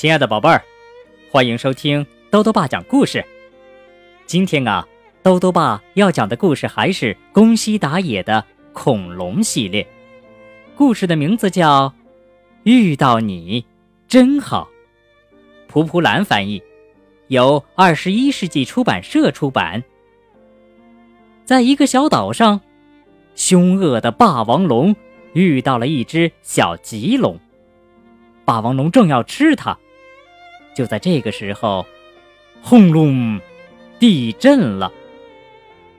亲爱的宝贝儿，欢迎收听兜兜爸讲故事。今天啊，兜兜爸要讲的故事还是宫西达也的恐龙系列。故事的名字叫《遇到你真好》，蒲蒲兰翻译，由二十一世纪出版社出版。在一个小岛上，凶恶的霸王龙遇到了一只小棘龙，霸王龙正要吃它。就在这个时候，轰隆，地震了。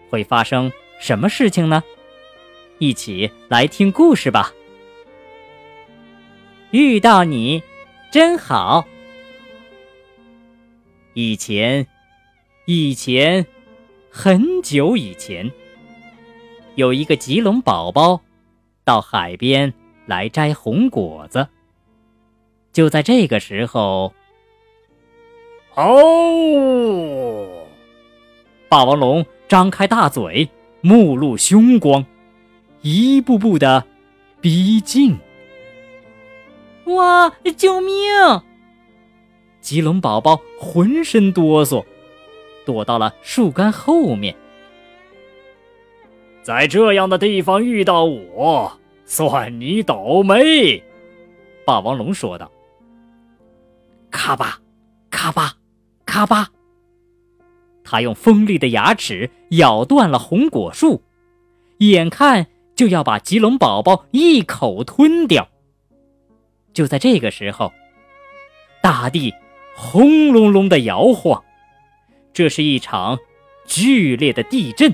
会发生什么事情呢？一起来听故事吧。遇到你，真好。以前，以前，很久以前，有一个棘龙宝宝到海边来摘红果子。就在这个时候。哦！霸王龙张开大嘴，目露凶光，一步步的逼近。哇！救命！棘龙宝宝浑身哆嗦，躲到了树干后面。在这样的地方遇到我，算你倒霉！霸王龙说道。咔吧，咔吧。咔吧！他用锋利的牙齿咬断了红果树，眼看就要把棘龙宝宝一口吞掉。就在这个时候，大地轰隆隆的摇晃，这是一场剧烈的地震。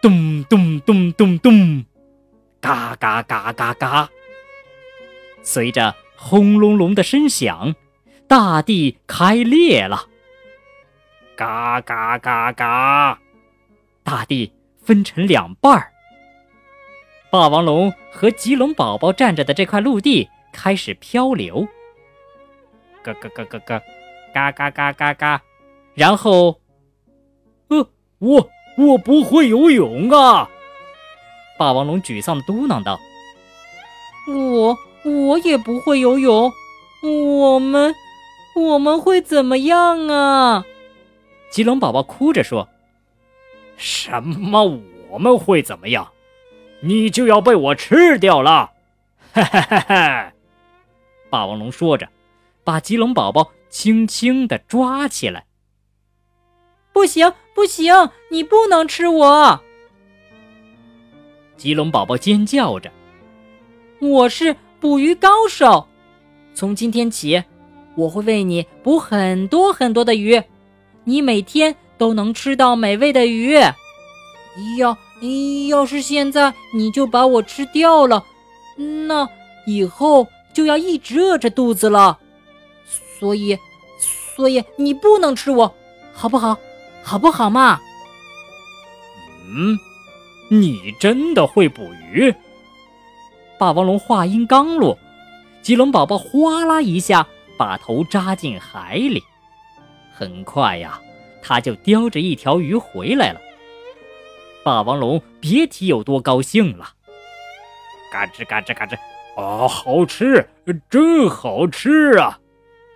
咚咚咚咚咚，嘎嘎嘎嘎嘎，随着轰隆隆的声响。大地开裂了，嘎嘎嘎嘎，大地分成两半儿。霸王龙和棘龙宝宝站着的这块陆地开始漂流，咯咯咯咯咯，嘎嘎嘎嘎嘎，然后，呃，我我不会游泳啊！霸王龙沮丧的嘟囔道：“我我也不会游泳，我们。”我们会怎么样啊？棘龙宝宝哭着说：“什么？我们会怎么样？你就要被我吃掉了！”哈哈哈哈！霸王龙说着，把棘龙宝宝轻轻地抓起来。“不行，不行，你不能吃我！”棘龙宝宝尖叫着：“我是捕鱼高手，从今天起。”我会为你捕很多很多的鱼，你每天都能吃到美味的鱼。要要是现在你就把我吃掉了，那以后就要一直饿着肚子了。所以，所以你不能吃我，好不好？好不好嘛？嗯，你真的会捕鱼？霸王龙话音刚落，棘龙宝宝哗啦一下。把头扎进海里，很快呀，他就叼着一条鱼回来了。霸王龙别提有多高兴了，嘎吱嘎吱嘎吱，啊，好吃，真好吃啊！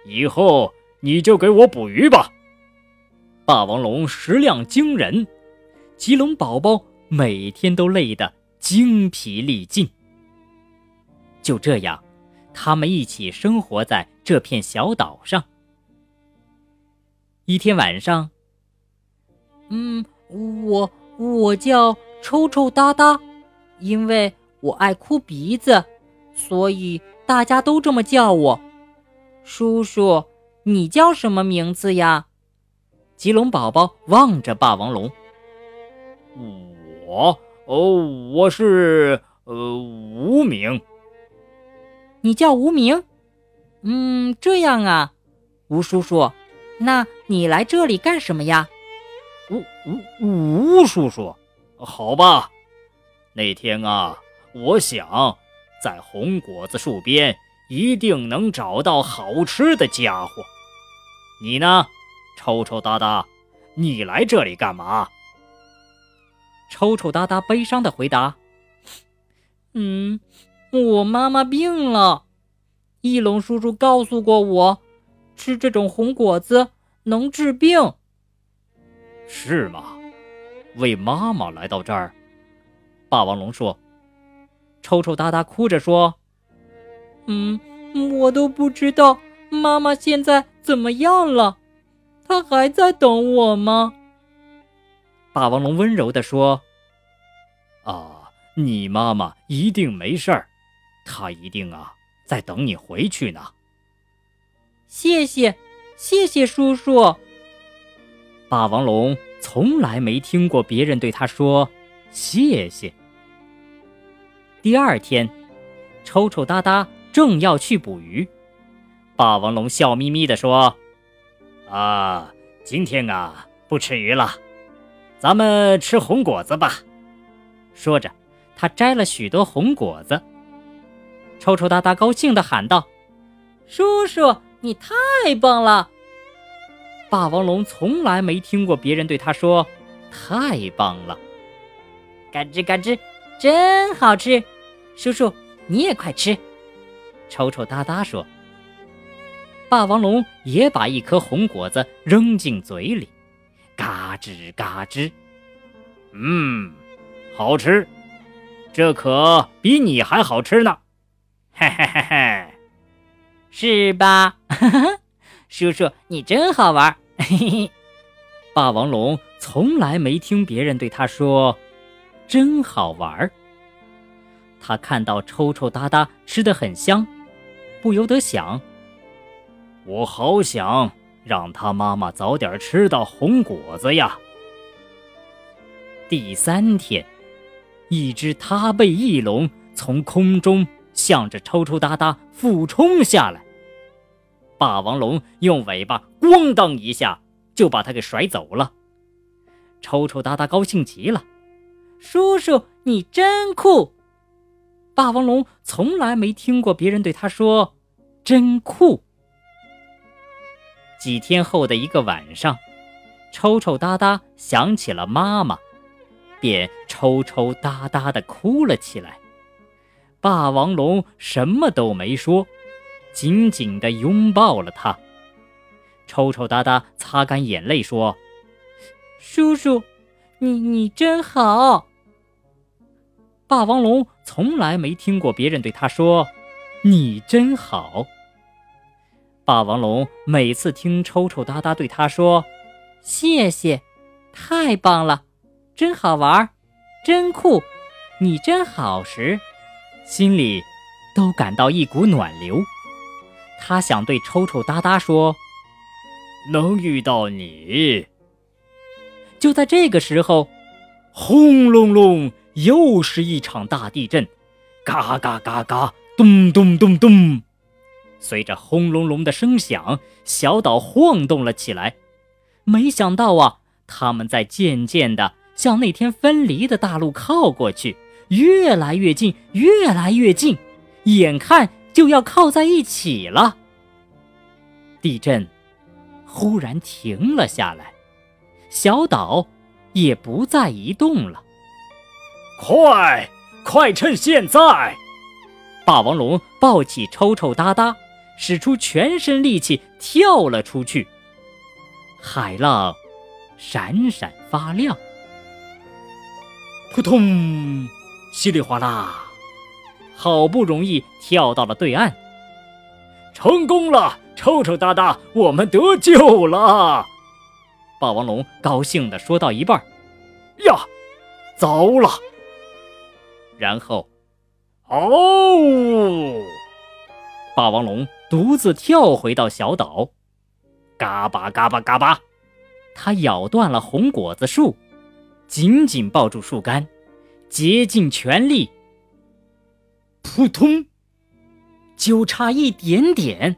以后你就给我捕鱼吧。霸王龙食量惊人，棘龙宝宝每天都累得精疲力尽。就这样。他们一起生活在这片小岛上。一天晚上，嗯，我我叫抽抽搭搭，因为我爱哭鼻子，所以大家都这么叫我。叔叔，你叫什么名字呀？棘龙宝宝望着霸王龙。我哦，我是呃无名。你叫无名，嗯，这样啊，吴叔叔，那你来这里干什么呀？吴吴吴叔叔，好吧，那天啊，我想在红果子树边一定能找到好吃的家伙。你呢，抽抽搭搭，你来这里干嘛？抽抽搭搭悲伤的回答：“嗯。”我妈妈病了，翼龙叔叔告诉过我，吃这种红果子能治病。是吗？为妈妈来到这儿？霸王龙说。抽抽搭搭哭着说：“嗯，我都不知道妈妈现在怎么样了，她还在等我吗？”霸王龙温柔地说：“啊，你妈妈一定没事儿，她一定啊在等你回去呢。”谢谢，谢谢叔叔。霸王龙从来没听过别人对他说谢谢。第二天，抽抽搭搭正要去捕鱼，霸王龙笑眯眯地说：“啊，今天啊不吃鱼了，咱们吃红果子吧。”说着，他摘了许多红果子。抽抽搭搭高兴地喊道：“叔叔，你太棒了！”霸王龙从来没听过别人对他说“太棒了”。嘎吱嘎吱，真好吃。叔叔，你也快吃！抽抽搭搭说。霸王龙也把一颗红果子扔进嘴里，嘎吱嘎吱，嗯，好吃，这可比你还好吃呢！嘿嘿嘿嘿，是吧？叔叔，你真好玩！嘿嘿。霸王龙从来没听别人对他说“真好玩”。他看到抽抽搭搭吃得很香，不由得想：“我好想让他妈妈早点吃到红果子呀。”第三天，一只踏背翼龙从空中向着抽抽搭搭俯冲下来，霸王龙用尾巴“咣当”一下就把它给甩走了。抽抽搭搭高兴极了：“叔叔，你真酷！”霸王龙从来没听过别人对他说“真酷”。几天后的一个晚上，抽抽搭搭想起了妈妈，便抽抽搭搭的哭了起来。霸王龙什么都没说，紧紧的拥抱了他。抽抽搭搭擦干眼泪说：“叔叔，你你真好。”霸王龙从来没听过别人对他说：“你真好。”霸王龙每次听抽抽搭搭对他说：“谢谢，太棒了，真好玩，真酷，你真好时，心里都感到一股暖流。他想对抽抽搭搭说：“能遇到你。”就在这个时候，轰隆隆。又是一场大地震，嘎嘎嘎嘎，咚咚咚咚。随着轰隆隆的声响，小岛晃动了起来。没想到啊，他们在渐渐的向那天分离的大陆靠过去，越来越近，越来越近，眼看就要靠在一起了。地震忽然停了下来，小岛也不再移动了。快，快趁现在！霸王龙抱起抽抽搭搭，使出全身力气跳了出去。海浪闪闪发亮，扑通，稀里哗啦，好不容易跳到了对岸，成功了！抽抽搭搭，我们得救了！霸王龙高兴地说到一半，呀，糟了！然后，哦，霸王龙独自跳回到小岛，嘎巴嘎巴嘎巴，他咬断了红果子树，紧紧抱住树干，竭尽全力。扑通，就差一点点，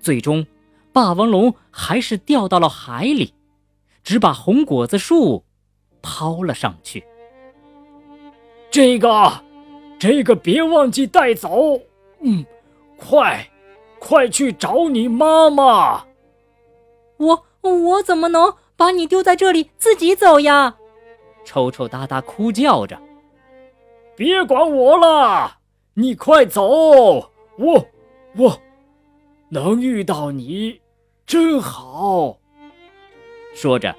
最终，霸王龙还是掉到了海里，只把红果子树抛了上去。这个，这个别忘记带走。嗯，快，快去找你妈妈。我我怎么能把你丢在这里自己走呀？抽抽搭搭哭叫着。别管我了，你快走，我我能遇到你，真好。说着，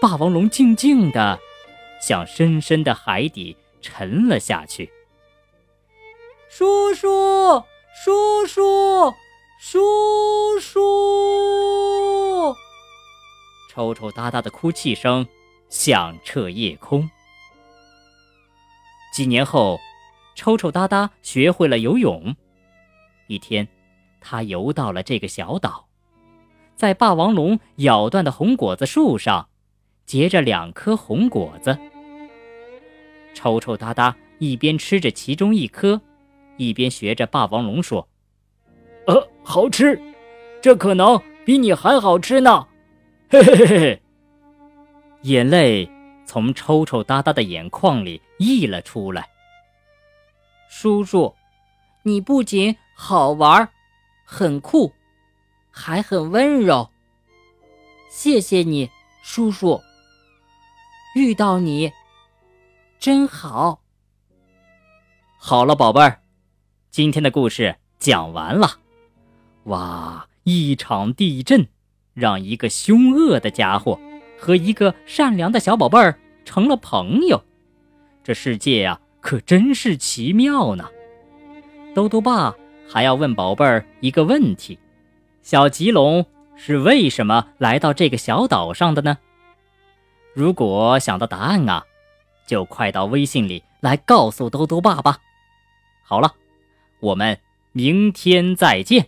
霸王龙静静地向深深的海底沉了下去。叔叔，叔叔，叔叔！抽抽搭搭的哭泣声响彻夜空。几年后，抽抽搭搭学会了游泳。一天，他游到了这个小岛，在霸王龙咬断的红果子树上，结着两颗红果子。抽抽搭搭一边吃着其中一颗。一边学着霸王龙说：“呃，好吃，这可能比你还好吃呢。”嘿嘿嘿嘿，眼泪从抽抽搭搭的眼眶里溢了出来。叔叔，你不仅好玩，很酷，还很温柔。谢谢你，叔叔。遇到你，真好。好了，宝贝儿。今天的故事讲完了，哇！一场地震让一个凶恶的家伙和一个善良的小宝贝儿成了朋友。这世界呀，可真是奇妙呢。兜兜爸还要问宝贝儿一个问题：小棘龙是为什么来到这个小岛上的呢？如果想到答案啊，就快到微信里来告诉兜兜爸吧。好了。我们明天再见。